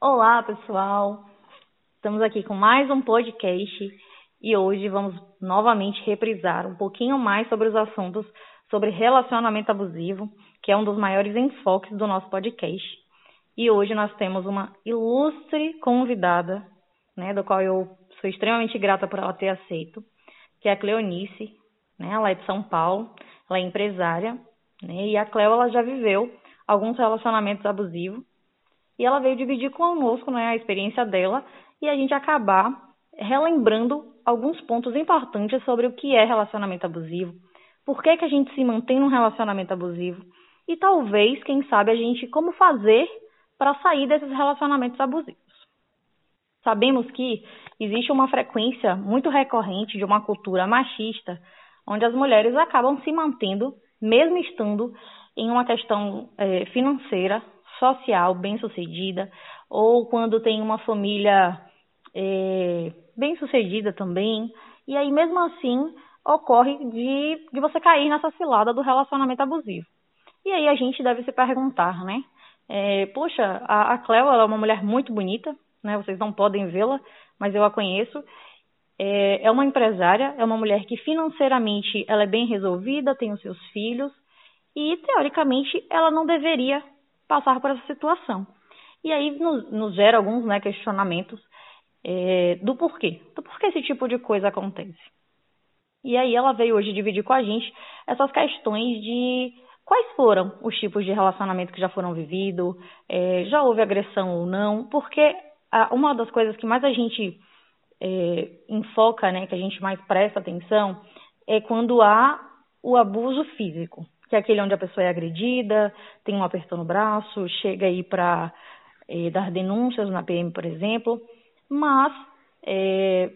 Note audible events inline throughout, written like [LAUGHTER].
Olá, pessoal. Estamos aqui com mais um podcast e hoje vamos novamente reprisar um pouquinho mais sobre os assuntos sobre relacionamento abusivo, que é um dos maiores enfoques do nosso podcast. E hoje nós temos uma ilustre convidada, né, do qual eu sou extremamente grata por ela ter aceito, que é a Cleonice, né? Ela é de São Paulo, ela é empresária, né? E a Cleo ela já viveu alguns relacionamentos abusivos e ela veio dividir conosco, né, a experiência dela e a gente acabar relembrando alguns pontos importantes sobre o que é relacionamento abusivo, por que, que a gente se mantém num relacionamento abusivo e talvez, quem sabe, a gente como fazer para sair desses relacionamentos abusivos. Sabemos que existe uma frequência muito recorrente de uma cultura machista, onde as mulheres acabam se mantendo, mesmo estando em uma questão é, financeira, social, bem-sucedida, ou quando tem uma família é, bem-sucedida também, e aí mesmo assim ocorre de, de você cair nessa cilada do relacionamento abusivo. E aí a gente deve se perguntar, né? É, poxa, a, a Cleo é uma mulher muito bonita, né? Vocês não podem vê-la, mas eu a conheço. É, é uma empresária, é uma mulher que financeiramente ela é bem resolvida, tem os seus filhos e teoricamente ela não deveria passar por essa situação. E aí nos, nos gera alguns né, questionamentos é, do porquê, do porquê esse tipo de coisa acontece. E aí ela veio hoje dividir com a gente essas questões de quais foram os tipos de relacionamento que já foram vividos, é, já houve agressão ou não, porque a, uma das coisas que mais a gente é, enfoca, né, que a gente mais presta atenção, é quando há o abuso físico, que é aquele onde a pessoa é agredida, tem um apertão no braço, chega aí para é, dar denúncias na PM, por exemplo. Mas é,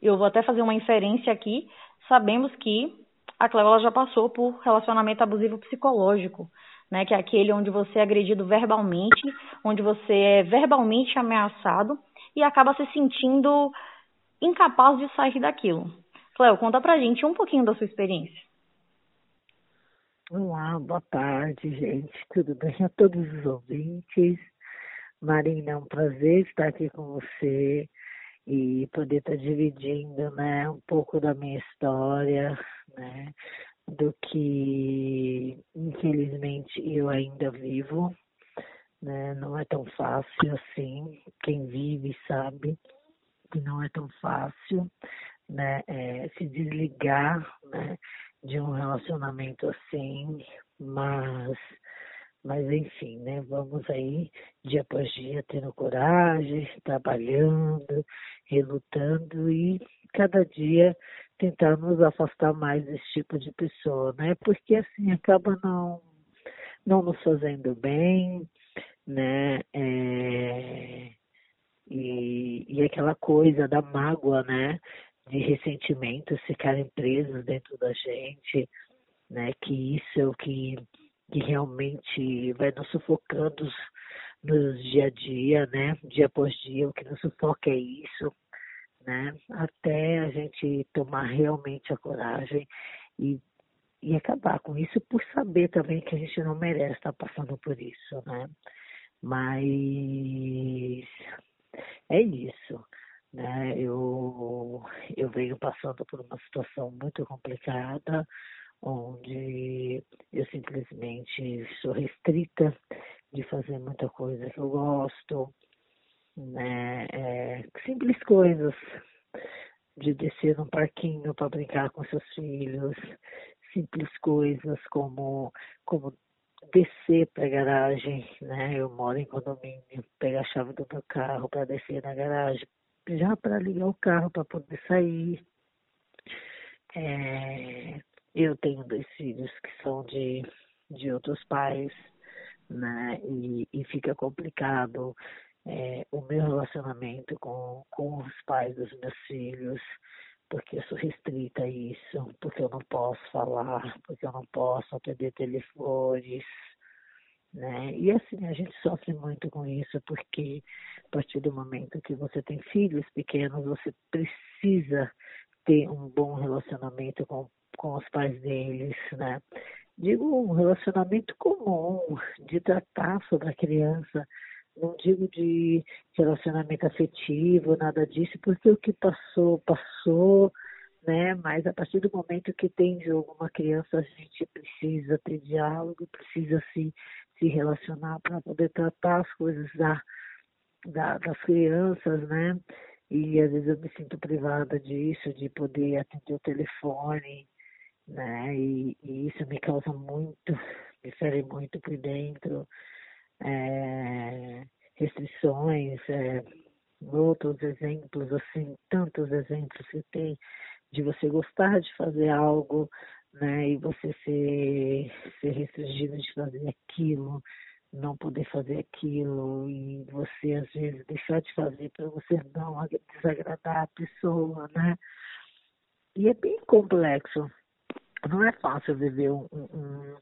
eu vou até fazer uma inferência aqui. Sabemos que a Cléola já passou por relacionamento abusivo psicológico, né, que é aquele onde você é agredido verbalmente, onde você é verbalmente ameaçado e acaba se sentindo incapaz de sair daquilo. Cléo, conta pra gente um pouquinho da sua experiência. Olá, boa tarde, gente. Tudo bem a todos os ouvintes? Marina, é um prazer estar aqui com você e poder estar dividindo né, um pouco da minha história, né, do que infelizmente eu ainda vivo. Né, não é tão fácil assim. Quem vive sabe que não é tão fácil né, é, se desligar né, de um relacionamento assim, mas mas enfim, né? Vamos aí dia após dia tendo coragem, trabalhando, relutando e cada dia tentar nos afastar mais desse tipo de pessoa, né? Porque assim acaba não não nos fazendo bem, né? É, e, e aquela coisa da mágoa, né? De ressentimentos ficarem presos dentro da gente, né? Que isso é o que que realmente vai nos sufocando no dia a dia, né? Dia após dia, o que nos sufoca é isso, né? Até a gente tomar realmente a coragem e, e acabar com isso por saber também que a gente não merece estar passando por isso, né? Mas é isso, né? Eu, eu venho passando por uma situação muito complicada, onde eu simplesmente sou restrita de fazer muita coisa que eu gosto, né? É, simples coisas, de descer num parquinho para brincar com seus filhos, simples coisas como, como descer para a garagem, né? Eu moro em condomínio, pegar a chave do meu carro para descer na garagem, já para ligar o carro para poder sair. É, eu tenho dois filhos que são de, de outros pais, né? E, e fica complicado é, o meu relacionamento com, com os pais dos meus filhos, porque eu sou restrita a isso, porque eu não posso falar, porque eu não posso atender telefones, né? E assim, a gente sofre muito com isso, porque a partir do momento que você tem filhos pequenos, você precisa ter um bom relacionamento com com os pais deles, né? Digo um relacionamento comum, de tratar sobre a criança não digo de relacionamento afetivo, nada disso, porque o que passou, passou, né? Mas a partir do momento que tem jogo uma criança, a gente precisa ter diálogo, precisa se, se relacionar para poder tratar as coisas da, da, das crianças, né? E às vezes eu me sinto privada disso, de poder atender o telefone, né? E, e isso me causa muito, me fere muito por dentro é, restrições, é, outros exemplos, assim, tantos exemplos que tem de você gostar de fazer algo, né, e você ser, ser restringido de fazer aquilo, não poder fazer aquilo, e você às vezes deixar de fazer para você não desagradar a pessoa, né? E é bem complexo. Não é fácil viver um, um,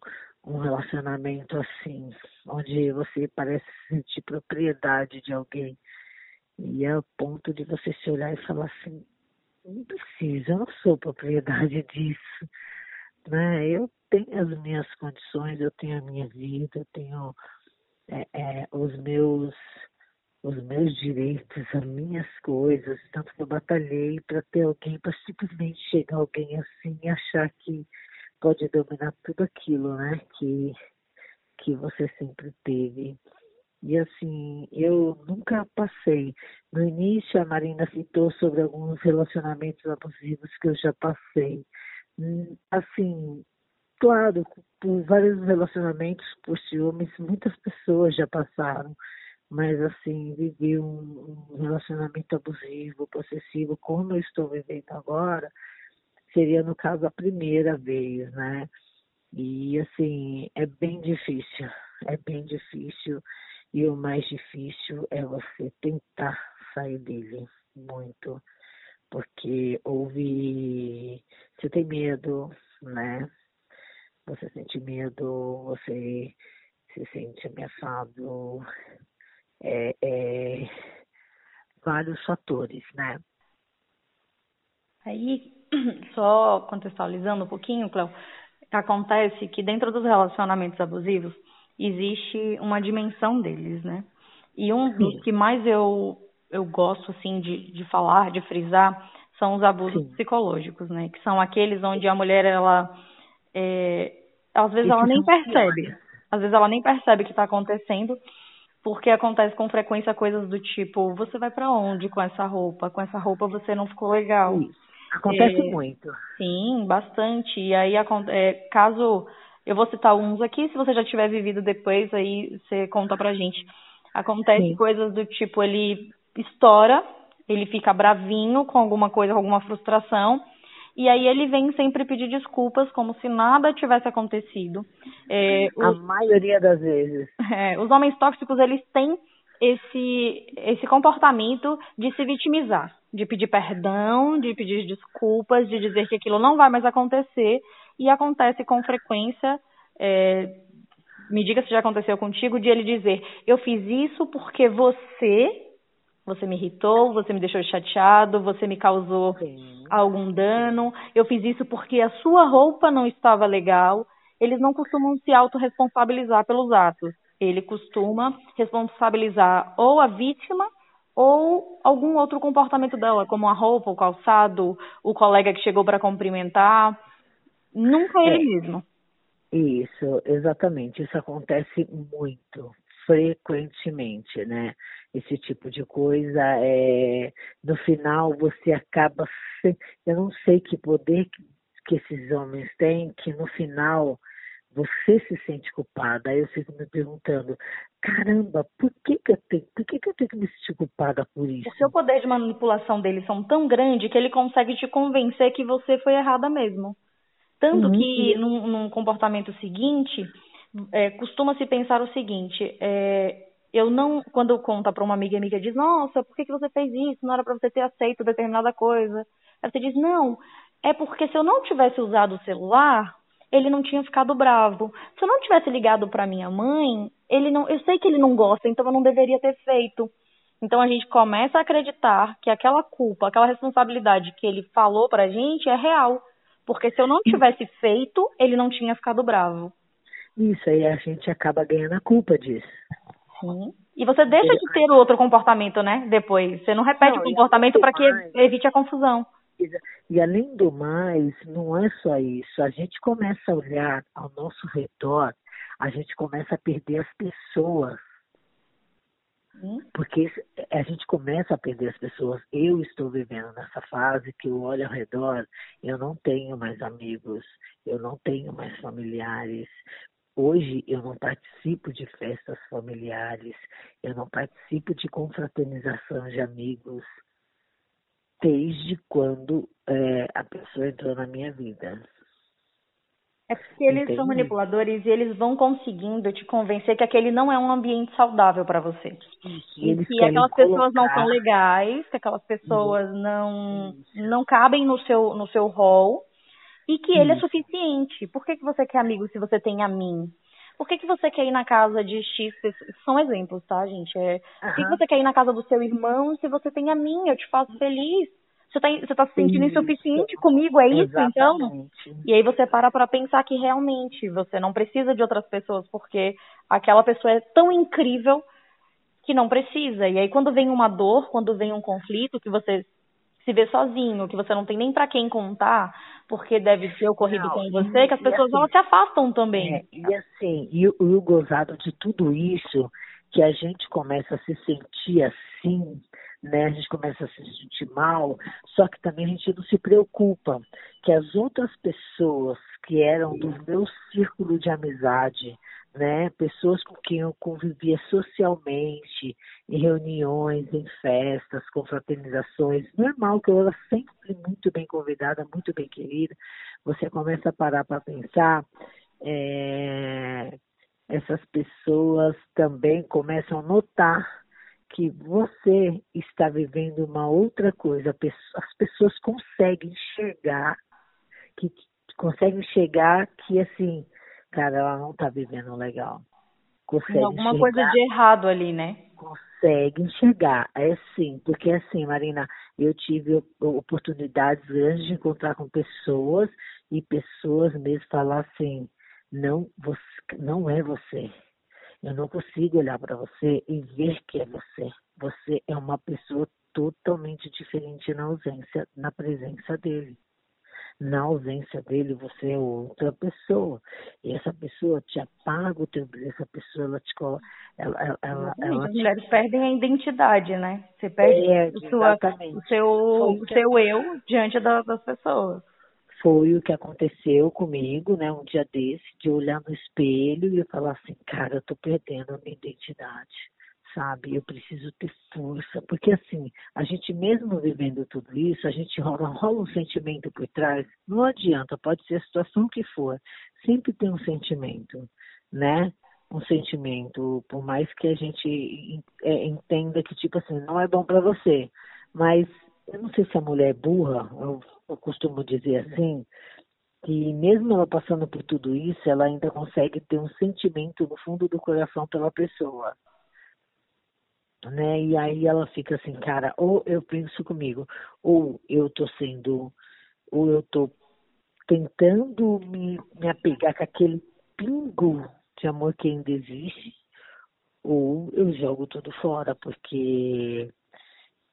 um relacionamento assim, onde você parece sentir propriedade de alguém. E é o ponto de você se olhar e falar assim, não preciso, eu não sou propriedade [LAUGHS] disso. Né? Eu tenho as minhas condições, eu tenho a minha vida, eu tenho é, é, os meus os meus direitos, as minhas coisas, tanto que eu batalhei para ter alguém, para simplesmente chegar alguém assim e achar que pode dominar tudo aquilo, né? Que, que você sempre teve. E assim, eu nunca passei. No início, a Marina citou sobre alguns relacionamentos abusivos que eu já passei. Hum, assim, claro, por vários relacionamentos, por ciúmes, muitas pessoas já passaram. Mas assim, vivi um, um relacionamento abusivo, possessivo, como eu estou vivendo agora, seria, no caso, a primeira vez, né? E, assim, é bem difícil, é bem difícil. E o mais difícil é você tentar sair dele muito. Porque houve. Você tem medo, né? Você sente medo, você se sente ameaçado. É, é, vários fatores, né? Aí, [CLEARS THROAT] só contextualizando um pouquinho, Cléo, acontece que dentro dos relacionamentos abusivos existe uma dimensão deles, né? E um dos que mais eu, eu gosto, assim, de, de falar, de frisar, são os abusos Sim. psicológicos, né? Que são aqueles onde a mulher, ela... É, às vezes ela nem percebe. Às vezes ela nem percebe o que está acontecendo, porque acontece com frequência coisas do tipo, você vai para onde com essa roupa? Com essa roupa você não ficou legal. Isso. Acontece é, muito. Sim, bastante. E aí, é, caso. Eu vou citar alguns aqui, se você já tiver vivido depois, aí você conta pra gente. Acontece Sim. coisas do tipo, ele estoura, ele fica bravinho com alguma coisa, com alguma frustração, e aí ele vem sempre pedir desculpas, como se nada tivesse acontecido. É, os, A maioria das vezes. [LAUGHS] É, os homens tóxicos, eles têm esse, esse comportamento de se vitimizar de pedir perdão, de pedir desculpas, de dizer que aquilo não vai mais acontecer e acontece com frequência. É, me diga se já aconteceu contigo, de ele dizer: Eu fiz isso porque você, você me irritou, você me deixou chateado, você me causou Sim. algum dano, eu fiz isso porque a sua roupa não estava legal. Eles não costumam se autorresponsabilizar pelos atos. Ele costuma responsabilizar ou a vítima ou algum outro comportamento dela, como a roupa, o calçado, o colega que chegou para cumprimentar. Nunca ele é, mesmo. Isso, exatamente. Isso acontece muito, frequentemente, né? Esse tipo de coisa. É... No final, você acaba. Eu não sei que poder que esses homens têm, que no final você se sente culpada. Aí eu fico me perguntando, caramba, por que, que eu tenho, por que, que eu tenho que me sentir culpada por isso? O seu poder de manipulação deles são tão grande que ele consegue te convencer que você foi errada mesmo. Tanto uhum. que num, num, comportamento seguinte, é, costuma se pensar o seguinte, é, eu não, quando eu conto para uma amiga, a amiga diz, nossa, por que, que você fez isso? Não era para você ter aceito determinada coisa. Aí você diz, não, é porque se eu não tivesse usado o celular, ele não tinha ficado bravo. Se eu não tivesse ligado para minha mãe, ele não, eu sei que ele não gosta, então eu não deveria ter feito. Então a gente começa a acreditar que aquela culpa, aquela responsabilidade que ele falou pra gente é real. Porque se eu não tivesse feito, ele não tinha ficado bravo. Isso aí a gente acaba ganhando a culpa disso. Sim. E você deixa de ter outro comportamento, né? Depois. Você não repete não, o comportamento para que evite a confusão. E além do mais, não é só isso. A gente começa a olhar ao nosso redor, a gente começa a perder as pessoas. Hum? Porque a gente começa a perder as pessoas. Eu estou vivendo nessa fase que eu olho ao redor, eu não tenho mais amigos, eu não tenho mais familiares. Hoje eu não participo de festas familiares, eu não participo de confraternização de amigos desde quando é, a pessoa entrou na minha vida. É porque eles Entendi. são manipuladores e eles vão conseguindo te convencer que aquele não é um ambiente saudável para você. E, e que aquelas colocar... pessoas não são legais, que aquelas pessoas uhum. não não cabem no seu no seu rol e que ele é suficiente. Por que, que você quer amigo se você tem a mim? Por que, que você quer ir na casa de X? São exemplos, tá, gente? É, Por que, que você quer ir na casa do seu irmão se você tem a mim? Eu te faço feliz. Você tá, você tá se sentindo isso. insuficiente comigo, é isso então? Exatamente. então? E aí você para para pensar que realmente você não precisa de outras pessoas, porque aquela pessoa é tão incrível que não precisa. E aí quando vem uma dor, quando vem um conflito, que você se vê sozinho, que você não tem nem para quem contar, porque deve ter ocorrido não, com você, que as pessoas assim, elas se afastam também. É, e assim, e, e o gozado de tudo isso, que a gente começa a se sentir assim, né? A gente começa a se sentir mal, só que também a gente não se preocupa que as outras pessoas que eram do meu círculo de amizade, né? Pessoas com quem eu convivia socialmente, em reuniões, em festas, confraternizações, normal que eu era sempre muito bem convidada, muito bem querida. Você começa a parar para pensar, é, essas pessoas também começam a notar que você está vivendo uma outra coisa. As pessoas conseguem enxergar, que conseguem enxergar que assim, cara, ela não está vivendo legal. Consegue alguma enxergar, coisa de errado ali, né? Consegue enxergar, é sim, porque assim, Marina, eu tive oportunidades grandes de encontrar com pessoas e pessoas mesmo falar assim, não, você, não é você eu não consigo olhar para você e ver que é você. Você é uma pessoa totalmente diferente na ausência, na presença dele. Na ausência dele, você é outra pessoa. E essa pessoa te apaga o teu brilho, essa pessoa ela te coloca. Ela, ela, ela, ela As mulheres perdem a identidade, né? Você perde é, o, sua, o seu, o seu eu diante das pessoas foi o que aconteceu comigo, né, um dia desse, de olhar no espelho e falar assim, cara, eu tô perdendo a minha identidade, sabe? Eu preciso ter força, porque assim, a gente mesmo vivendo tudo isso, a gente rola, rola um sentimento por trás, não adianta, pode ser a situação que for, sempre tem um sentimento, né? Um sentimento, por mais que a gente é, entenda que, tipo assim, não é bom para você, mas eu não sei se a mulher é burra, eu, eu costumo dizer assim, que mesmo ela passando por tudo isso, ela ainda consegue ter um sentimento no fundo do coração pela pessoa. Né? E aí ela fica assim, cara, ou eu penso comigo, ou eu tô sendo, ou eu tô tentando me, me apegar com aquele pingo de amor que ainda existe, ou eu jogo tudo fora, porque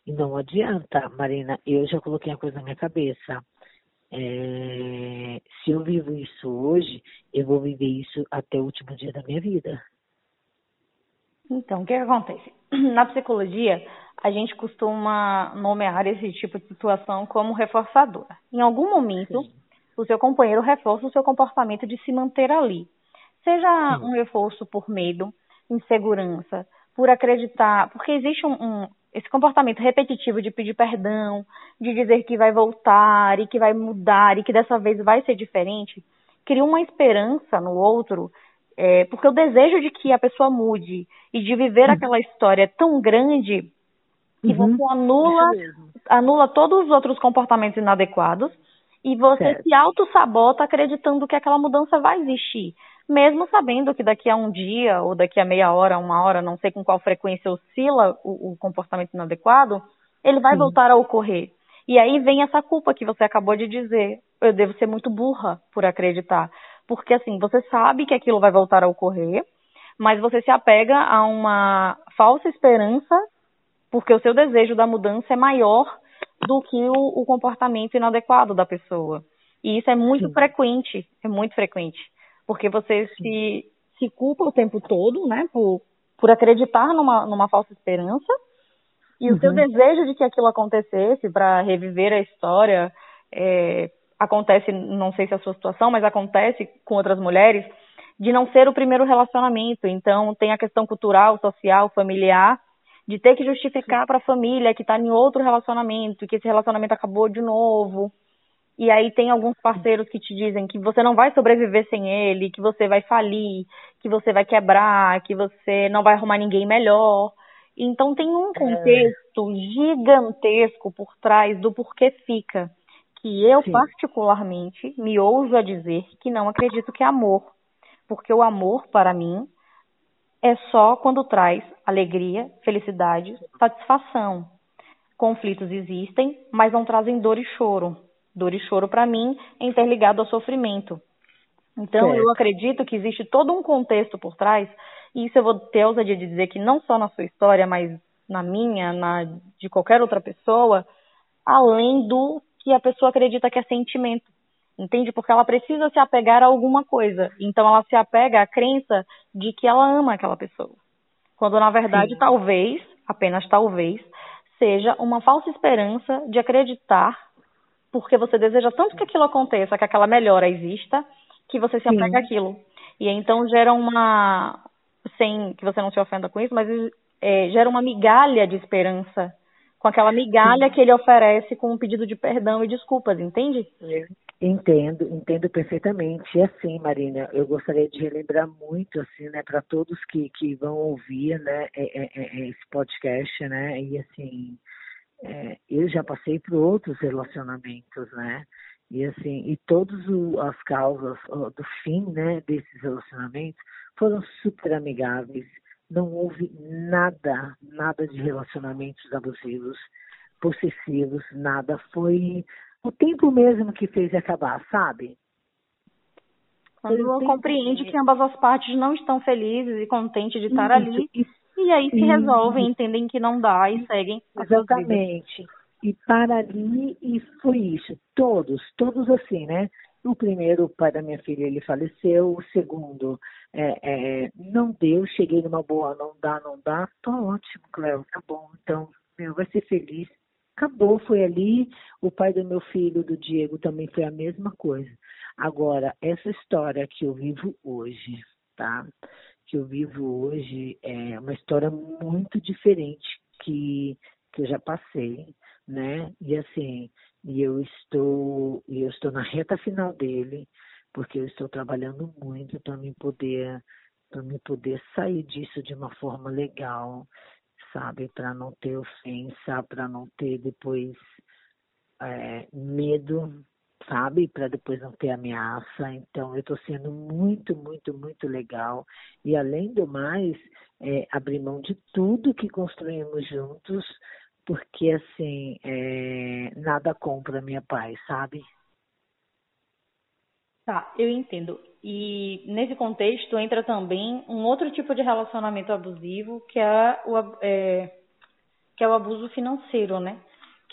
e não adianta, Marina, eu já coloquei a coisa na minha cabeça. É, se eu vivo isso hoje, eu vou viver isso até o último dia da minha vida. Então, o que, que acontece? [CLEARS THROAT] Na psicologia, a gente costuma nomear esse tipo de situação como reforçadora. Em algum momento, Sim. o seu companheiro reforça o seu comportamento de se manter ali. Seja Sim. um reforço por medo, insegurança, por acreditar, porque existe um, um esse comportamento repetitivo de pedir perdão, de dizer que vai voltar e que vai mudar e que dessa vez vai ser diferente, cria uma esperança no outro, é, porque o desejo de que a pessoa mude e de viver uhum. aquela história é tão grande que uhum. você anula, anula todos os outros comportamentos inadequados e você certo. se auto-sabota acreditando que aquela mudança vai existir mesmo sabendo que daqui a um dia ou daqui a meia hora, uma hora, não sei com qual frequência oscila o, o comportamento inadequado, ele vai Sim. voltar a ocorrer. E aí vem essa culpa que você acabou de dizer. Eu devo ser muito burra por acreditar. Porque assim, você sabe que aquilo vai voltar a ocorrer, mas você se apega a uma falsa esperança porque o seu desejo da mudança é maior do que o, o comportamento inadequado da pessoa. E isso é muito Sim. frequente, é muito frequente, porque você se, se culpa o tempo todo, né, por, por acreditar numa, numa falsa esperança, e uhum. o seu uhum. desejo de que aquilo acontecesse para reviver a história é, acontece, não sei se é a sua situação, mas acontece com outras mulheres, de não ser o primeiro relacionamento. Então, tem a questão cultural, social, familiar, de ter que justificar para a família que está em outro relacionamento, que esse relacionamento acabou de novo. E aí tem alguns parceiros que te dizem que você não vai sobreviver sem ele, que você vai falir, que você vai quebrar, que você não vai arrumar ninguém melhor. Então tem um é. contexto é. gigantesco por trás do porquê fica, que eu Sim. particularmente me ouso a dizer que não acredito que é amor, porque o amor para mim é só quando traz alegria, felicidade, satisfação. Conflitos existem, mas não trazem dor e choro. Dor e choro, para mim, é interligado ao sofrimento. Então, certo. eu acredito que existe todo um contexto por trás, e isso eu vou ter a ousadia de dizer que não só na sua história, mas na minha, na de qualquer outra pessoa, além do que a pessoa acredita que é sentimento. Entende? Porque ela precisa se apegar a alguma coisa. Então ela se apega à crença de que ela ama aquela pessoa. Quando na verdade, Sim. talvez, apenas talvez, seja uma falsa esperança de acreditar, porque você deseja tanto que aquilo aconteça, que aquela melhora exista, que você se apega Sim. àquilo. E então gera uma. Sem que você não se ofenda com isso, mas é, gera uma migalha de esperança com aquela migalha que ele oferece com um pedido de perdão e desculpas, entende? Entendo, entendo perfeitamente. E assim, Marina, eu gostaria de relembrar muito, assim, né, para todos que, que vão ouvir, né, é, é, é, é esse podcast, né, e assim, é, eu já passei por outros relacionamentos, né, e assim, e todas as causas do fim, né, desses relacionamentos foram super amigáveis. Não houve nada, nada de relacionamentos abusivos, possessivos, nada. Foi o tempo mesmo que fez acabar, sabe? Quando compreende que ambas as partes não estão felizes e contentes de estar isso, ali, e aí se resolvem, entendem que não dá e seguem. Exatamente. E para ali, e foi isso. Todos, todos assim, né? O primeiro, o pai da minha filha, ele faleceu. O segundo, é, é, não deu, cheguei numa boa, não dá, não dá. Tô ótimo, Cléo, tá bom. Então, meu, vai ser feliz acabou, foi ali. O pai do meu filho, do Diego, também foi a mesma coisa. Agora, essa história que eu vivo hoje, tá? Que eu vivo hoje é uma história muito diferente que, que eu já passei, né? E assim, e eu estou, eu estou na reta final dele, porque eu estou trabalhando muito para me poder para me poder sair disso de uma forma legal sabe? Para não ter ofensa, para não ter depois é, medo, sabe? Para depois não ter ameaça. Então, eu estou sendo muito, muito, muito legal. E, além do mais, é, abrir mão de tudo que construímos juntos, porque, assim, é, nada compra minha paz, sabe? Tá, eu entendo. E nesse contexto entra também um outro tipo de relacionamento abusivo, que é o, é, que é o abuso financeiro, né?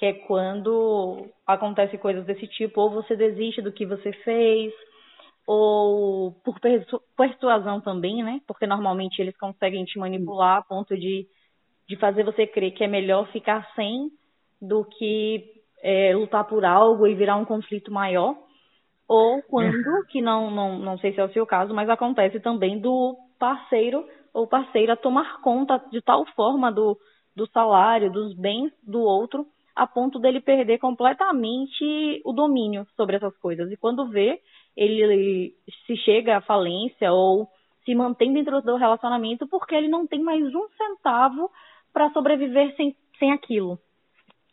Que é quando acontece coisas desse tipo, ou você desiste do que você fez, ou por persu persuasão também, né? Porque normalmente eles conseguem te manipular a ponto de, de fazer você crer que é melhor ficar sem do que é, lutar por algo e virar um conflito maior ou quando, que não, não, não sei se é o seu caso, mas acontece também do parceiro ou parceira tomar conta de tal forma do, do salário, dos bens do outro, a ponto dele perder completamente o domínio sobre essas coisas. E quando vê, ele se chega à falência ou se mantém dentro do relacionamento porque ele não tem mais um centavo para sobreviver sem, sem aquilo.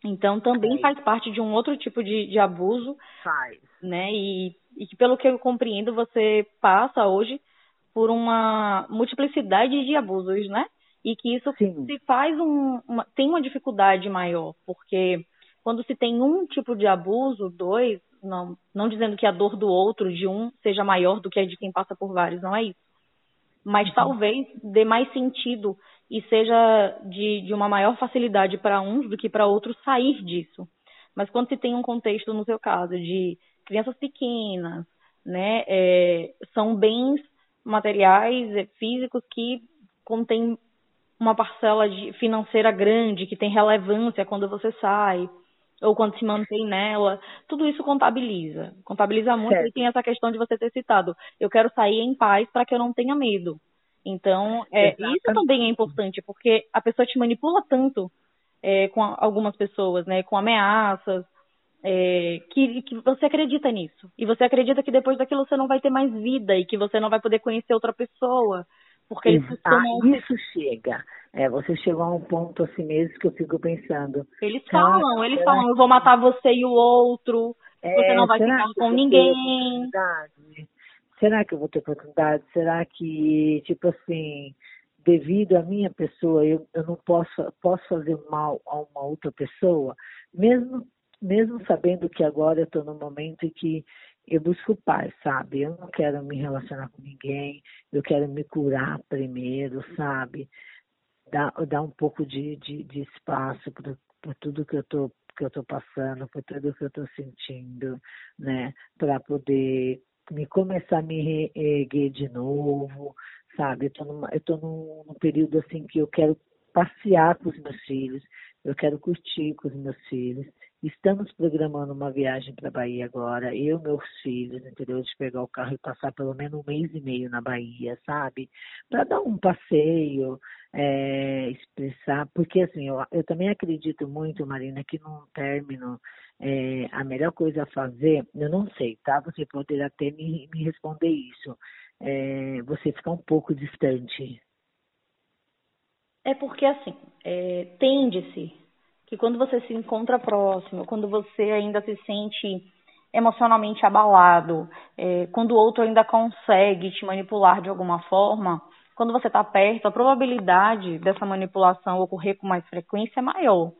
Então também faz parte de um outro tipo de, de abuso. Faz. Né? E, e que pelo que eu compreendo, você passa hoje por uma multiplicidade de abusos, né? E que isso Sim. se faz um, uma, tem uma dificuldade maior, porque quando se tem um tipo de abuso, dois, não, não dizendo que a dor do outro, de um, seja maior do que a de quem passa por vários, não é isso. mas uhum. talvez dê mais sentido e seja de, de uma maior facilidade para uns do que para outros sair disso. Mas quando se tem um contexto, no seu caso, de crianças pequenas, né, é, são bens materiais, é, físicos que contêm uma parcela de, financeira grande, que tem relevância quando você sai, ou quando se mantém nela, tudo isso contabiliza. Contabiliza muito certo. e tem essa questão de você ter citado. Eu quero sair em paz para que eu não tenha medo. Então, é, isso também é importante, porque a pessoa te manipula tanto é, com algumas pessoas, né, com ameaças, é, que, que você acredita nisso. E você acredita que depois daquilo você não vai ter mais vida e que você não vai poder conhecer outra pessoa. Porque eles ah, Isso chega. É, você chegou a um ponto assim mesmo que eu fico pensando. Eles falam, eles falam, eu vou matar você e o outro, é, você não vai ficar com ninguém. Será que eu vou ter oportunidade? Será que, tipo assim, devido à minha pessoa, eu, eu não posso, posso fazer mal a uma outra pessoa? Mesmo, mesmo sabendo que agora eu estou no momento em que eu busco paz, sabe? Eu não quero me relacionar com ninguém, eu quero me curar primeiro, sabe? Dar, dar um pouco de, de, de espaço por tudo que eu tô que eu tô passando, por tudo que eu tô sentindo, né? Para poder me começar a me reerguer de novo, sabe? Eu tô, numa, eu tô num, num período assim que eu quero passear com os meus filhos, eu quero curtir com os meus filhos. Estamos programando uma viagem para a Bahia agora, eu e meus filhos, entendeu? De pegar o carro e passar pelo menos um mês e meio na Bahia, sabe? Para dar um passeio, é, expressar, porque assim, eu, eu, também acredito muito, Marina, que num término, é, a melhor coisa a fazer, eu não sei, tá? Você poderia até me, me responder isso. É, você ficar um pouco distante. É porque assim, é, tende-se que quando você se encontra próximo, quando você ainda se sente emocionalmente abalado, é, quando o outro ainda consegue te manipular de alguma forma, quando você está perto, a probabilidade dessa manipulação ocorrer com mais frequência é maior.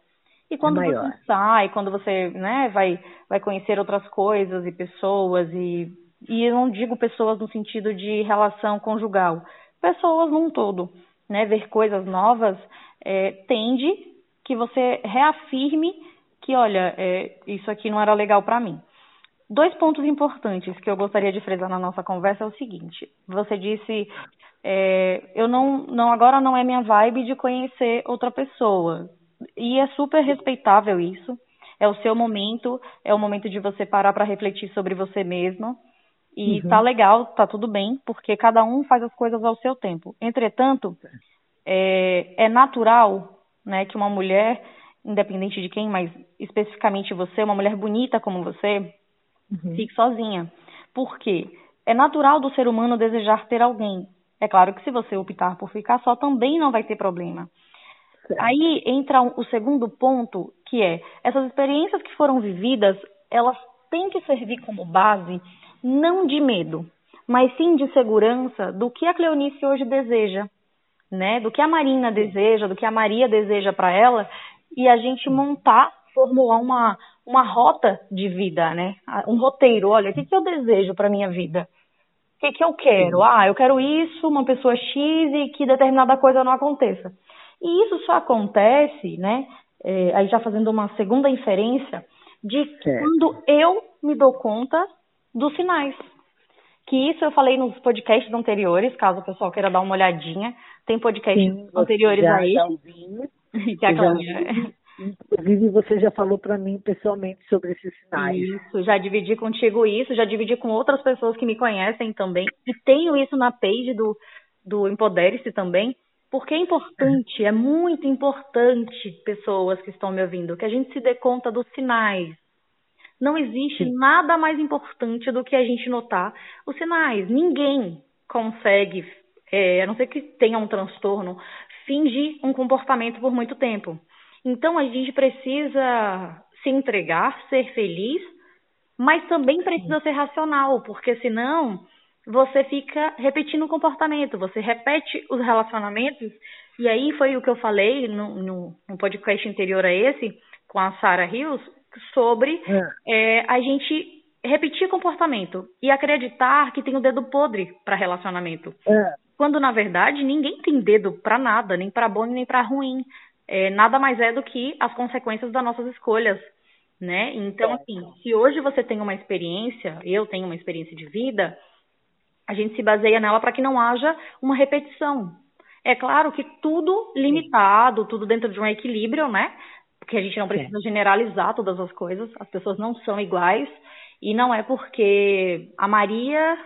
E quando é você sai, quando você né, vai, vai conhecer outras coisas e pessoas, e, e eu não digo pessoas no sentido de relação conjugal, pessoas num todo, né, ver coisas novas, é, tende que você reafirme que, olha, é, isso aqui não era legal para mim. Dois pontos importantes que eu gostaria de frisar na nossa conversa é o seguinte: você disse, é, eu não, não, agora não é minha vibe de conhecer outra pessoa. E é super respeitável isso. É o seu momento, é o momento de você parar para refletir sobre você mesma. E uhum. tá legal, tá tudo bem, porque cada um faz as coisas ao seu tempo. Entretanto, é, é natural né, que uma mulher, independente de quem, mas especificamente você, uma mulher bonita como você, uhum. fique sozinha. Por quê? É natural do ser humano desejar ter alguém. É claro que se você optar por ficar só, também não vai ter problema. Certo. Aí entra o segundo ponto, que é essas experiências que foram vividas, elas têm que servir como base não de medo, mas sim de segurança do que a Cleonice hoje deseja né? Do que a Marina deseja, do que a Maria deseja para ela, e a gente montar, formular uma, uma rota de vida, né? Um roteiro. Olha, o que, que eu desejo para minha vida? O que, que eu quero? Ah, eu quero isso, uma pessoa X e que determinada coisa não aconteça. E isso só acontece, né? É, aí já fazendo uma segunda inferência, de quando eu me dou conta dos sinais. Que isso eu falei nos podcasts anteriores, caso o pessoal queira dar uma olhadinha. Tem podcasts Sim, anteriores já, aí. [LAUGHS] Já que a Cláudia... Inclusive, você já falou para mim pessoalmente sobre esses sinais. Isso, já dividi contigo isso, já dividi com outras pessoas que me conhecem também. E tenho isso na page do, do Empodere-se também, porque é importante, é muito importante, pessoas que estão me ouvindo, que a gente se dê conta dos sinais. Não existe Sim. nada mais importante do que a gente notar os sinais. Ninguém consegue é, a não ser que tenha um transtorno, fingir um comportamento por muito tempo. Então a gente precisa se entregar, ser feliz, mas também precisa ser racional, porque senão você fica repetindo o comportamento, você repete os relacionamentos, e aí foi o que eu falei no, no, no podcast anterior a esse, com a Sarah Hills, sobre é. É, a gente repetir comportamento e acreditar que tem o dedo podre para relacionamento. É. Quando na verdade ninguém tem dedo para nada, nem para bom nem para ruim. É, nada mais é do que as consequências das nossas escolhas, né? Então, assim, se hoje você tem uma experiência, eu tenho uma experiência de vida, a gente se baseia nela para que não haja uma repetição. É claro que tudo limitado, tudo dentro de um equilíbrio, né? Porque a gente não precisa generalizar todas as coisas, as pessoas não são iguais, e não é porque a Maria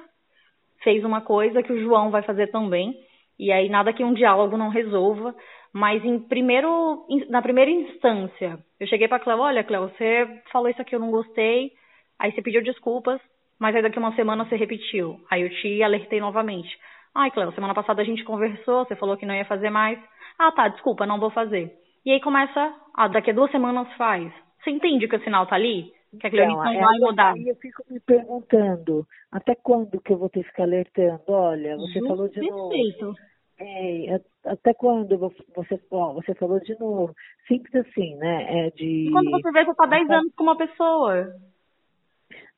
fez uma coisa que o João vai fazer também, e aí nada que um diálogo não resolva. Mas em primeiro, na primeira instância, eu cheguei para Cléo, olha, Cléo, você falou isso aqui, eu não gostei. Aí você pediu desculpas, mas aí daqui uma semana você repetiu. Aí eu te alertei novamente. Ai, Cléo, semana passada a gente conversou, você falou que não ia fazer mais. Ah, tá, desculpa, não vou fazer. E aí começa, ah, daqui a duas semanas faz. Você entende que o sinal tá ali? Que a então, não vai mudar. Aí eu fico me perguntando, até quando que eu vou ter que ficar alertando? Olha, você Justo falou de novo. É, até quando você, ó, você falou de novo? Simples assim, né? É de, e quando você vê, você tá 10 anos com uma pessoa.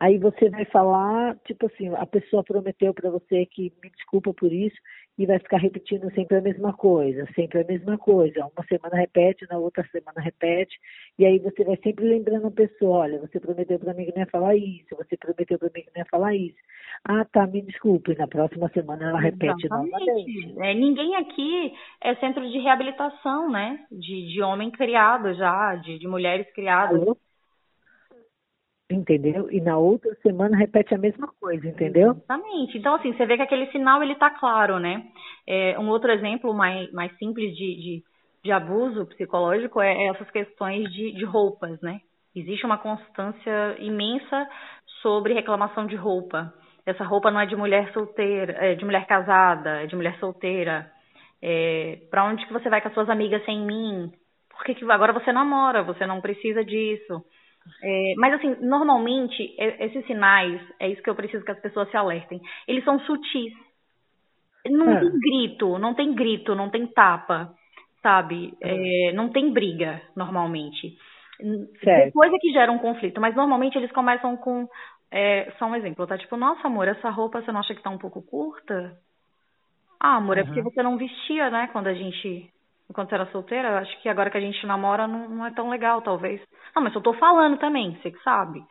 Aí você vai falar, tipo assim, a pessoa prometeu para você que me desculpa por isso e vai ficar repetindo sempre a mesma coisa, sempre a mesma coisa. Uma semana repete, na outra semana repete, e aí você vai sempre lembrando a pessoa, olha, você prometeu para mim que não ia falar isso, você prometeu para mim que não ia falar isso. Ah, tá, me desculpe, na próxima semana ela repete Exatamente. novamente. É, ninguém aqui é centro de reabilitação, né? De, de homem criado já, de, de mulheres criadas. Alô? Entendeu? E na outra semana repete a mesma coisa, entendeu? Exatamente. Então, assim, você vê que aquele sinal, ele tá claro, né? É, um outro exemplo mais, mais simples de, de, de abuso psicológico é essas questões de, de roupas, né? Existe uma constância imensa sobre reclamação de roupa. Essa roupa não é de mulher solteira, é de mulher casada, é de mulher solteira. É, para onde que você vai com as suas amigas sem mim? Porque que agora você namora, você não precisa disso. É, mas assim, normalmente esses sinais, é isso que eu preciso que as pessoas se alertem. Eles são sutis. Não é. tem grito, não tem grito, não tem tapa, sabe? É, não tem briga normalmente. Certo. Depois é que gera um conflito, mas normalmente eles começam com é, só um exemplo, tá? Tipo, nossa amor, essa roupa você não acha que tá um pouco curta? Ah, amor, uhum. é porque você não vestia, né, quando a gente enquanto você era solteira, acho que agora que a gente namora não, não é tão legal, talvez. Não, mas eu tô falando também, você que sabe.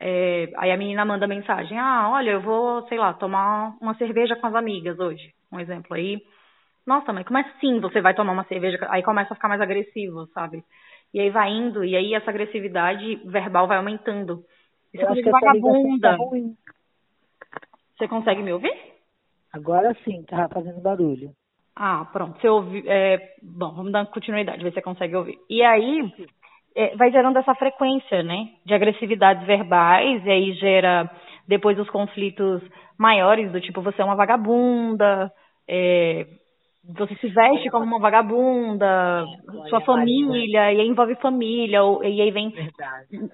É, aí a menina manda mensagem, ah, olha, eu vou, sei lá, tomar uma cerveja com as amigas hoje. Um exemplo aí. Nossa, mas como assim você vai tomar uma cerveja? Aí começa a ficar mais agressivo, sabe? E aí vai indo, e aí essa agressividade verbal vai aumentando. Isso é coisa vagabunda. Tá você consegue me ouvir? Agora sim, tá fazendo barulho. Ah, pronto. Você ouvi, é, bom, vamos dar continuidade, ver se você consegue ouvir. E aí é, vai gerando essa frequência, né, de agressividades verbais, e aí gera depois os conflitos maiores do tipo você é uma vagabunda, é, você se veste como uma vagabunda, sua família, e aí envolve família, e aí vem,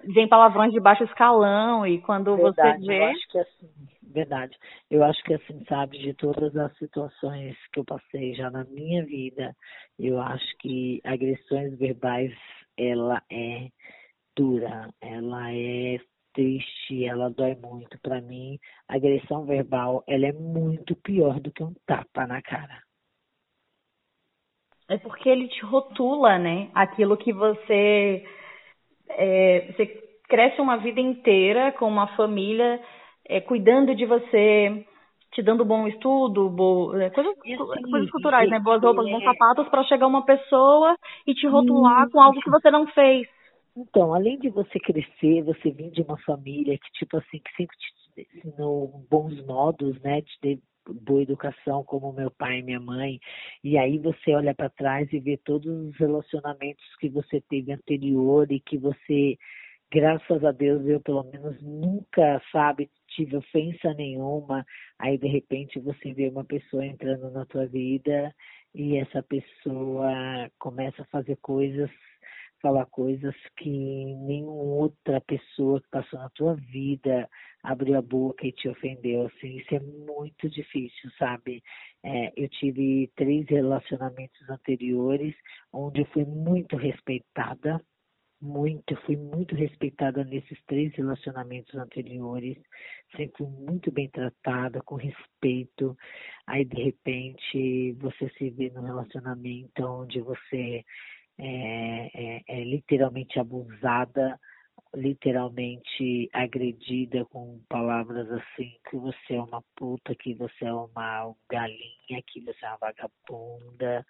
vem palavrões de baixo escalão, e quando Verdade, você vê. Eu acho que é assim verdade. Eu acho que assim, sabe, de todas as situações que eu passei já na minha vida, eu acho que agressões verbais, ela é dura, ela é triste, ela dói muito. Para mim, agressão verbal, ela é muito pior do que um tapa na cara. É porque ele te rotula, né? Aquilo que você. É, você cresce uma vida inteira com uma família é, cuidando de você, te dando bom estudo, bo... É, coisas, coisas culturais, né? Boas roupas, bons sapatos, para chegar uma pessoa e te rotular com algo que você não fez. Então, além de você crescer, você vir de uma família que, tipo assim, que sempre te ensinou bons modos, né? De ter boa educação como meu pai e minha mãe, e aí você olha para trás e vê todos os relacionamentos que você teve anterior e que você graças a Deus eu pelo menos nunca, sabe, tive ofensa nenhuma. Aí de repente você vê uma pessoa entrando na tua vida e essa pessoa começa a fazer coisas, falar coisas que nenhuma outra pessoa que passou na tua vida abriu a boca e te ofendeu. Assim, isso é muito difícil, sabe? É, eu tive três relacionamentos anteriores onde eu fui muito respeitada muito, fui muito respeitada nesses três relacionamentos anteriores, sempre muito bem tratada, com respeito. Aí, de repente, você se vê num relacionamento onde você é, é, é literalmente abusada, literalmente agredida com palavras assim, que você é uma puta, que você é uma galinha, que você é uma vagabunda,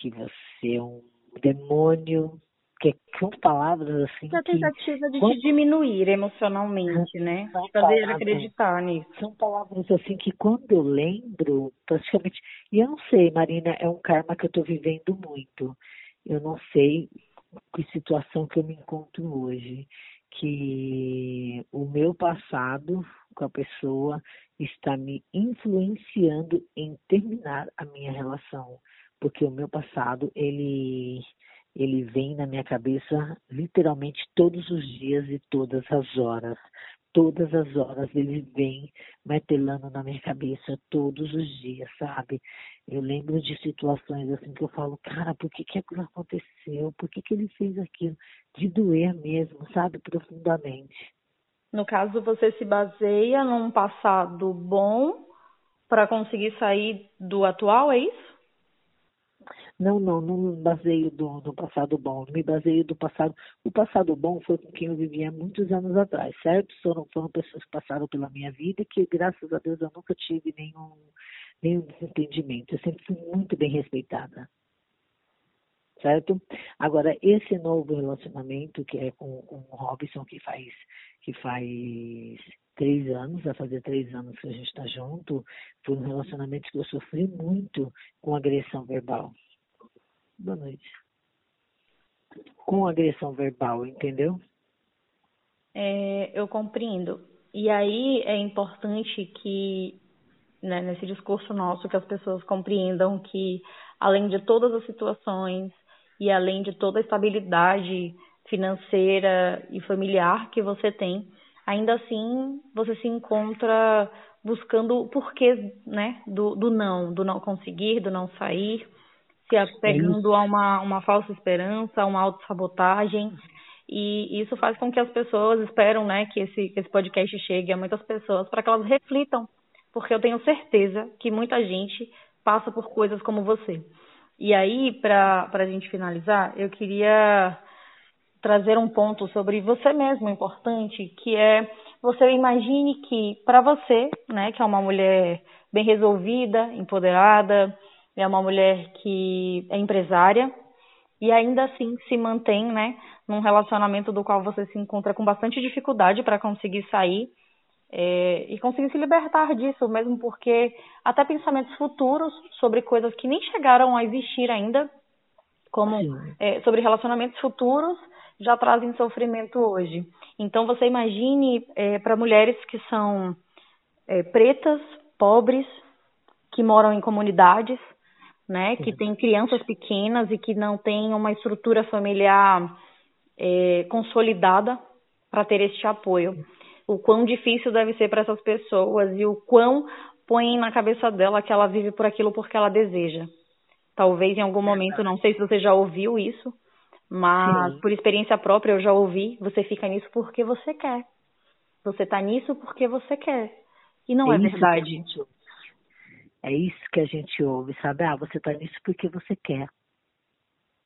que você é um demônio, que são palavras assim. A tentativa de te diminuir emocionalmente, né? Fazer palavras, acreditar nisso. São palavras assim que quando eu lembro, praticamente. E eu não sei, Marina, é um karma que eu estou vivendo muito. Eu não sei que situação que eu me encontro hoje. Que o meu passado com a pessoa está me influenciando em terminar a minha relação. Porque o meu passado, ele ele vem na minha cabeça literalmente todos os dias e todas as horas. Todas as horas ele vem martelando na minha cabeça todos os dias, sabe? Eu lembro de situações assim que eu falo, cara, por que, que aquilo aconteceu? Por que, que ele fez aquilo? De doer mesmo, sabe? Profundamente. No caso, você se baseia num passado bom para conseguir sair do atual, é isso? Não, não, não me baseio do, do passado bom, me baseio do passado. O passado bom foi com quem eu vivia muitos anos atrás, certo? Foram, foram pessoas que passaram pela minha vida que, graças a Deus, eu nunca tive nenhum, nenhum desentendimento. Eu sempre fui muito bem respeitada. Certo? Agora, esse novo relacionamento que é com, com o Robson, que faz, que faz três anos, vai fazer três anos que a gente está junto, foi um relacionamento que eu sofri muito com agressão verbal. Boa noite. Com agressão verbal, entendeu? É, eu compreendo. E aí é importante que, né, nesse discurso nosso, que as pessoas compreendam que, além de todas as situações e além de toda a estabilidade financeira e familiar que você tem, ainda assim você se encontra buscando o porquê né, do, do não, do não conseguir, do não sair se apegando a uma, uma falsa esperança, a uma autossabotagem. E isso faz com que as pessoas esperam né, que, esse, que esse podcast chegue a muitas pessoas para que elas reflitam, porque eu tenho certeza que muita gente passa por coisas como você. E aí, para a gente finalizar, eu queria trazer um ponto sobre você mesmo importante, que é você imagine que para você, né, que é uma mulher bem resolvida, empoderada, é uma mulher que é empresária e ainda assim se mantém, né, num relacionamento do qual você se encontra com bastante dificuldade para conseguir sair é, e conseguir se libertar disso, mesmo porque até pensamentos futuros sobre coisas que nem chegaram a existir ainda, como é, sobre relacionamentos futuros, já trazem sofrimento hoje. Então você imagine é, para mulheres que são é, pretas, pobres, que moram em comunidades, né, que tem crianças pequenas e que não tem uma estrutura familiar é, consolidada para ter este apoio. O quão difícil deve ser para essas pessoas e o quão põe na cabeça dela que ela vive por aquilo porque ela deseja. Talvez em algum momento, não sei se você já ouviu isso, mas Sim. por experiência própria eu já ouvi, você fica nisso porque você quer. Você está nisso porque você quer. E não é, é verdade. É isso que a gente ouve, sabe? Ah, você está nisso porque você quer.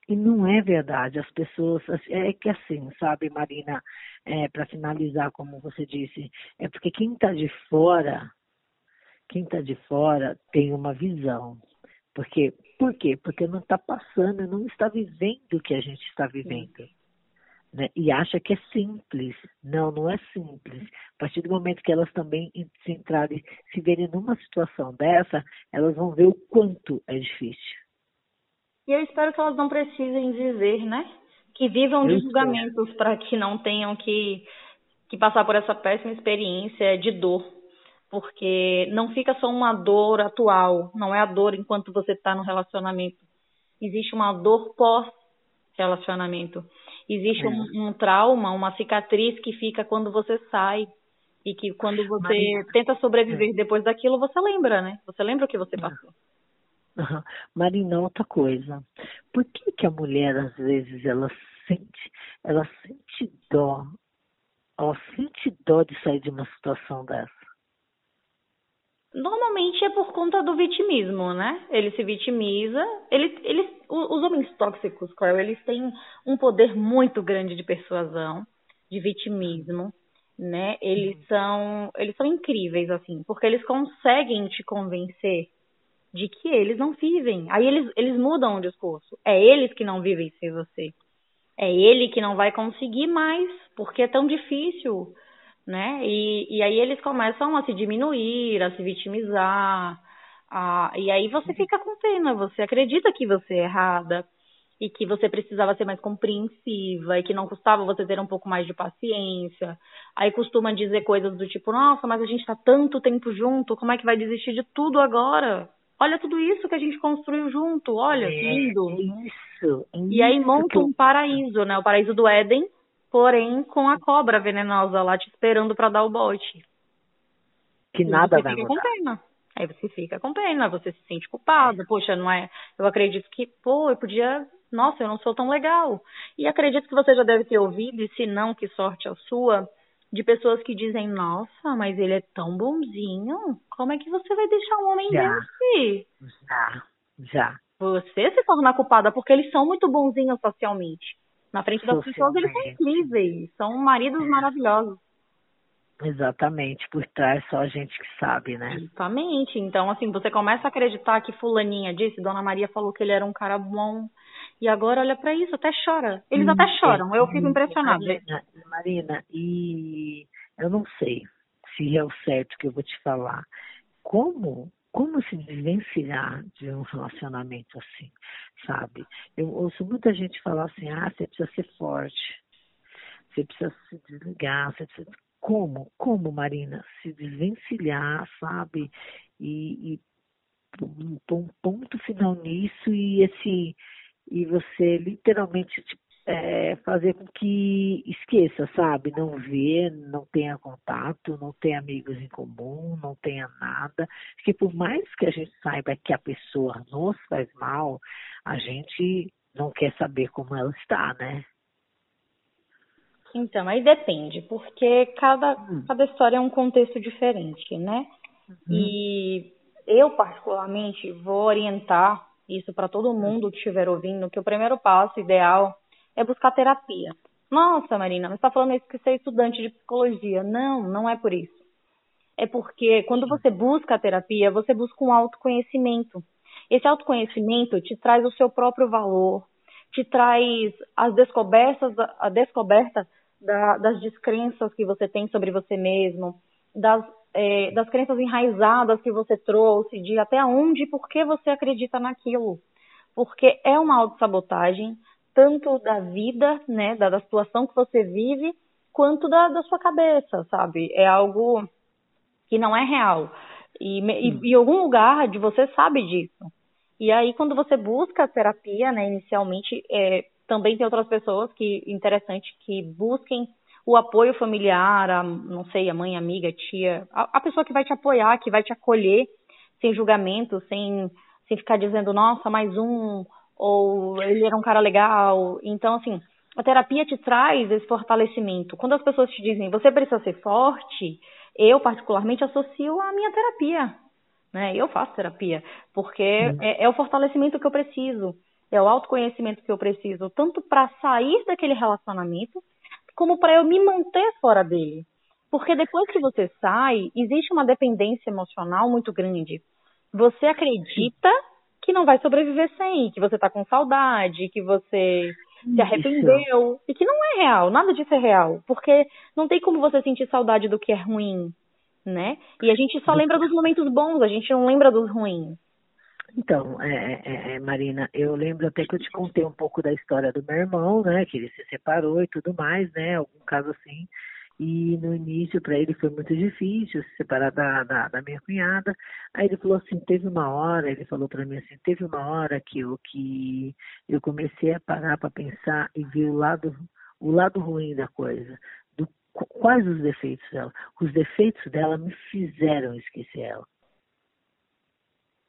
E não é verdade. As pessoas. É que assim, sabe, Marina, é, para finalizar, como você disse, é porque quem está de fora, quem está de fora tem uma visão. Porque, por quê? Porque não está passando, não está vivendo o que a gente está vivendo. Sim né, e acha que é simples. Não, não é simples. A partir do momento que elas também se entrarem, se verem numa situação dessa, elas vão ver o quanto é difícil. E eu espero que elas não precisem dizer, né? Que vivam de julgamentos para que não tenham que, que passar por essa péssima experiência de dor. Porque não fica só uma dor atual, não é a dor enquanto você está no relacionamento. Existe uma dor pós-relacionamento. Existe é. um, um, trauma, uma cicatriz que fica quando você sai. E que quando você tenta sobreviver é. depois daquilo, você lembra, né? Você lembra o que você passou. [LAUGHS] Uhum. Marina, outra coisa. Por que, que a mulher, às vezes, ela sente, ela sente dó, ela sente dó de sair de uma situação dessa. Normalmente é por conta do vitimismo, né? Ele se vitimiza. Eles, eles, os homens tóxicos, Carl, eles têm um poder muito grande de persuasão, de vitimismo, né? Eles uhum. são, eles são incríveis assim, porque eles conseguem te convencer de que eles não vivem. Aí eles, eles mudam o discurso. É eles que não vivem sem você. É ele que não vai conseguir mais, porque é tão difícil né? E, e aí eles começam a se diminuir, a se vitimizar, a, e aí você fica com pena, você acredita que você é errada e que você precisava ser mais compreensiva e que não custava você ter um pouco mais de paciência. Aí costuma dizer coisas do tipo, nossa, mas a gente tá tanto tempo junto, como é que vai desistir de tudo agora? Olha tudo isso que a gente construiu junto, olha, que é, lindo. É isso, é e aí monta um paraíso, né? O paraíso do Éden, porém com a cobra venenosa lá te esperando para dar o bote. Que nada você vai fica mudar. com pena. Aí você fica com pena, você se sente culpado. Poxa, não é. Eu acredito que, pô, eu podia. Nossa, eu não sou tão legal. E acredito que você já deve ter ouvido, e se não, que sorte a sua, de pessoas que dizem: Nossa, mas ele é tão bonzinho. Como é que você vai deixar um homem já, desse? Já, já. Você se torna culpada porque eles são muito bonzinhos socialmente. Na frente das pessoas eles são incríveis, são maridos maravilhosos. Exatamente, por trás só a gente que sabe, né? Exatamente. Então, assim, você começa a acreditar que fulaninha disse, Dona Maria falou que ele era um cara bom, e agora olha para isso, até chora. Eles até choram, eu fico impressionada. Marina, Marina, e eu não sei se é o certo que eu vou te falar. Como como se desvencilhar de um relacionamento assim, sabe? Eu ouço muita gente falar assim, ah, você precisa ser forte, você precisa se desligar, você precisa... Como? Como, Marina? Se desvencilhar, sabe? E, e pôr um ponto final nisso e esse e você literalmente tipo, é, fazer com que esqueça, sabe? Não vê, não tenha contato, não tenha amigos em comum, não tenha nada. Porque por mais que a gente saiba que a pessoa nos faz mal, a gente não quer saber como ela está, né? Então, aí depende, porque cada, hum. cada história é um contexto diferente, né? Uhum. E eu, particularmente, vou orientar isso para todo mundo que estiver ouvindo, que o primeiro passo ideal é buscar terapia. Nossa, Marina, você está falando isso que você é estudante de psicologia. Não, não é por isso. É porque quando você busca a terapia, você busca um autoconhecimento. Esse autoconhecimento te traz o seu próprio valor, te traz as descobertas, a descoberta da, das descrenças que você tem sobre você mesmo, das, é, das crenças enraizadas que você trouxe, de até onde e por que você acredita naquilo. Porque é uma autossabotagem, tanto da vida, né, da, da situação que você vive, quanto da, da sua cabeça, sabe? É algo que não é real. E, em algum lugar de você sabe disso. E aí, quando você busca a terapia, né, inicialmente, é, também tem outras pessoas que, interessante, que busquem o apoio familiar, a, não sei, a mãe, a amiga, a tia, a, a pessoa que vai te apoiar, que vai te acolher, sem julgamento, sem, sem ficar dizendo, nossa, mais um, ou ele era um cara legal. Então, assim, a terapia te traz esse fortalecimento. Quando as pessoas te dizem, você precisa ser forte, eu particularmente associo à minha terapia. Né? Eu faço terapia, porque uhum. é, é o fortalecimento que eu preciso, é o autoconhecimento que eu preciso, tanto para sair daquele relacionamento, como para eu me manter fora dele. Porque depois que você sai, existe uma dependência emocional muito grande. Você acredita que não vai sobreviver sem, que você tá com saudade, que você se arrependeu, Isso. e que não é real, nada disso é real, porque não tem como você sentir saudade do que é ruim, né? E a gente só lembra dos momentos bons, a gente não lembra dos ruins. Então, é, é, é, Marina, eu lembro até que eu te contei um pouco da história do meu irmão, né? Que ele se separou e tudo mais, né? Algum caso assim. E no início para ele foi muito difícil se separar da, da, da, minha cunhada. Aí ele falou assim, teve uma hora, ele falou para mim assim, teve uma hora que eu, que eu comecei a parar para pensar e ver o lado, o lado ruim da coisa. Do, quais os defeitos dela? Os defeitos dela me fizeram esquecer ela.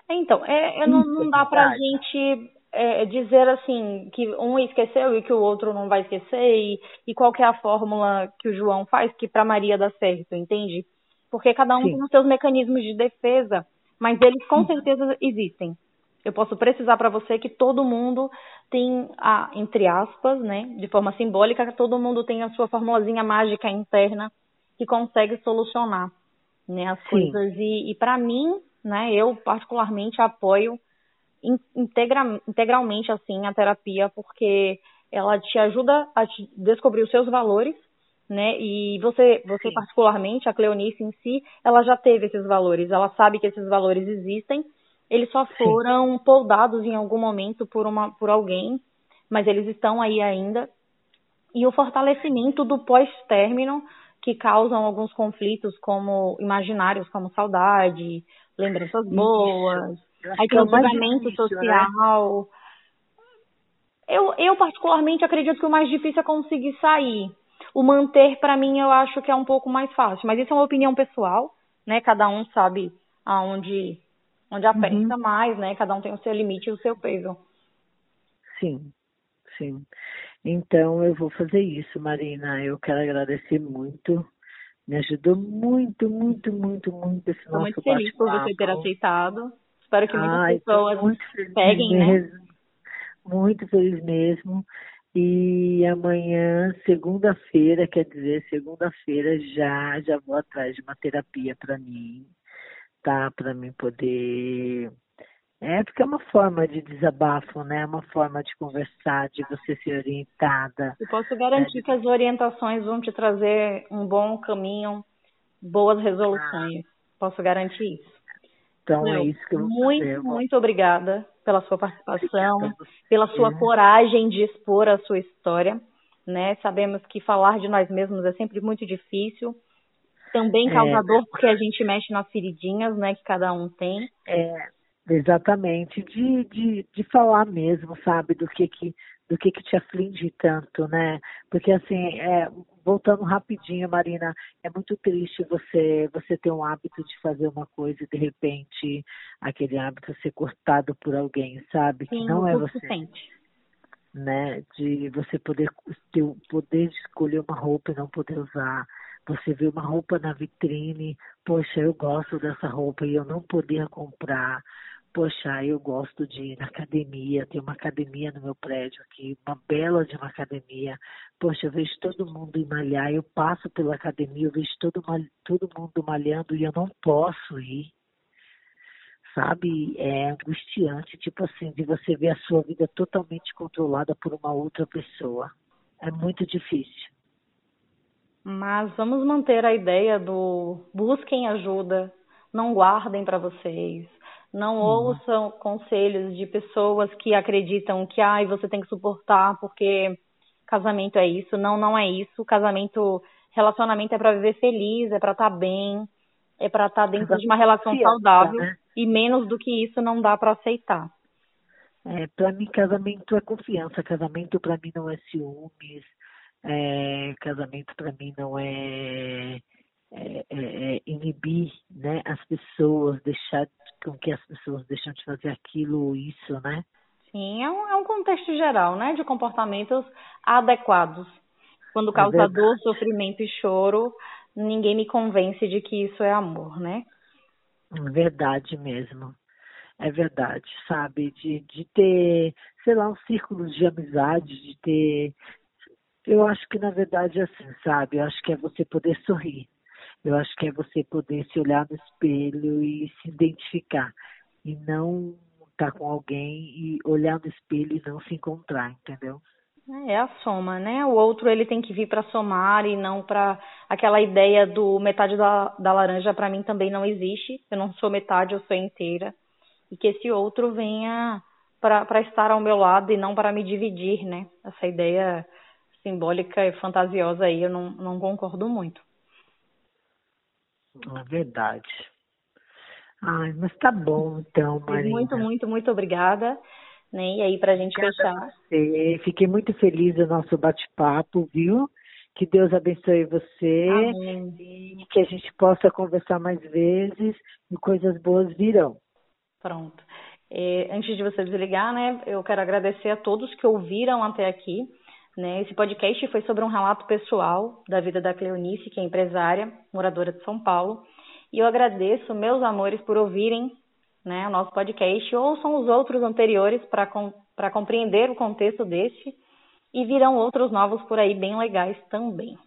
Então, é, é não, não dá pra gente é, dizer assim que um esqueceu e que o outro não vai esquecer e, e qual é a fórmula que o João faz que para Maria dá certo, entende? Porque cada um Sim. tem os seus mecanismos de defesa, mas eles com certeza existem. Eu posso precisar para você que todo mundo tem a, entre aspas, né, de forma simbólica, todo mundo tem a sua formulazinha mágica interna que consegue solucionar, né, as Sim. coisas. E, e para mim, né, eu particularmente apoio integra, integralmente assim a terapia porque ela te ajuda a te descobrir os seus valores, né? E você, você Sim. particularmente, a Cleonice em si, ela já teve esses valores, ela sabe que esses valores existem, eles só foram Sim. poldados em algum momento por uma por alguém, mas eles estão aí ainda. E o fortalecimento do pós-término, que causam alguns conflitos como imaginários, como saudade, lembranças boas, Aí tem o julgamento né? social. Né? Eu, eu, particularmente, acredito que o mais difícil é conseguir sair. O manter, para mim, eu acho que é um pouco mais fácil. Mas isso é uma opinião pessoal, né? Cada um sabe aonde, onde aperta uhum. mais, né? Cada um tem o seu limite e o seu peso. Sim, sim. Então, eu vou fazer isso, Marina. Eu quero agradecer muito. Me ajudou muito, muito, muito, muito esse Estou nosso muito feliz por você ter aceitado. Espero que muitas Ai, pessoas peguem, né? Muito feliz mesmo. E amanhã, segunda-feira, quer dizer, segunda-feira já já vou atrás de uma terapia para mim, tá? Para mim poder é porque é uma forma de desabafo, né? É uma forma de conversar, de você ser orientada. Eu posso garantir é. que as orientações vão te trazer um bom caminho, boas resoluções. Ah. Posso garantir isso. Então é isso que eu vou muito, fazer. Muito obrigada pela sua participação, pela sua coragem de expor a sua história. Né? Sabemos que falar de nós mesmos é sempre muito difícil. Também é. causador, é, porque a gente mexe nas feridinhas, né, que cada um tem. É, exatamente. De, de, de falar mesmo, sabe, do que que do que que te aflige tanto, né? Porque assim, é, voltando rapidinho, Marina, é muito triste você você ter um hábito de fazer uma coisa e de repente aquele hábito ser cortado por alguém, sabe? Sim, que não é você. Sente. Né? De você poder ter o poder de escolher uma roupa e não poder usar. Você vê uma roupa na vitrine, poxa, eu gosto dessa roupa e eu não poder comprar poxa, eu gosto de ir na academia, tem uma academia no meu prédio aqui, uma bela de uma academia. Poxa, eu vejo todo mundo ir malhar, eu passo pela academia, eu vejo todo, todo mundo malhando e eu não posso ir. Sabe, é angustiante, tipo assim, de você ver a sua vida totalmente controlada por uma outra pessoa. É muito difícil. Mas vamos manter a ideia do busquem ajuda, não guardem para vocês não uhum. ouçam conselhos de pessoas que acreditam que ai, você tem que suportar porque casamento é isso. Não, não é isso. Casamento, relacionamento é para viver feliz, é para estar tá bem, é para estar tá dentro de uma relação saudável né? e menos do que isso não dá para aceitar. É, para mim casamento é confiança, casamento para mim não é ciúmes, é, casamento para mim não é é, é, é, inibir né, as pessoas, deixar com que as pessoas deixam de fazer aquilo ou isso, né? Sim, é um, é um contexto geral, né, de comportamentos adequados. Quando é causa dor, sofrimento e choro, ninguém me convence de que isso é amor, né? Verdade mesmo. É verdade, sabe? De, de ter, sei lá, um círculo de amizade, de ter. Eu acho que na verdade é assim, sabe? Eu acho que é você poder sorrir eu acho que é você poder se olhar no espelho e se identificar. E não estar tá com alguém e olhar no espelho e não se encontrar, entendeu? É a soma, né? O outro ele tem que vir para somar e não para aquela ideia do metade da, da laranja para mim também não existe. Eu não sou metade, eu sou inteira. E que esse outro venha para estar ao meu lado e não para me dividir, né? Essa ideia simbólica e fantasiosa aí eu não, não concordo muito. É verdade. Ai, mas tá bom então, Marina. Muito, muito, muito obrigada. Né? E aí, pra gente obrigada fechar. Fiquei muito feliz do nosso bate-papo, viu? Que Deus abençoe você Amém. e que a gente possa conversar mais vezes e coisas boas virão. Pronto. É, antes de você desligar, né, eu quero agradecer a todos que ouviram até aqui. Né? Esse podcast foi sobre um relato pessoal da vida da Cleonice, que é empresária, moradora de São Paulo. E eu agradeço, meus amores, por ouvirem né, o nosso podcast. Ouçam os outros anteriores para com, compreender o contexto deste. E virão outros novos por aí bem legais também.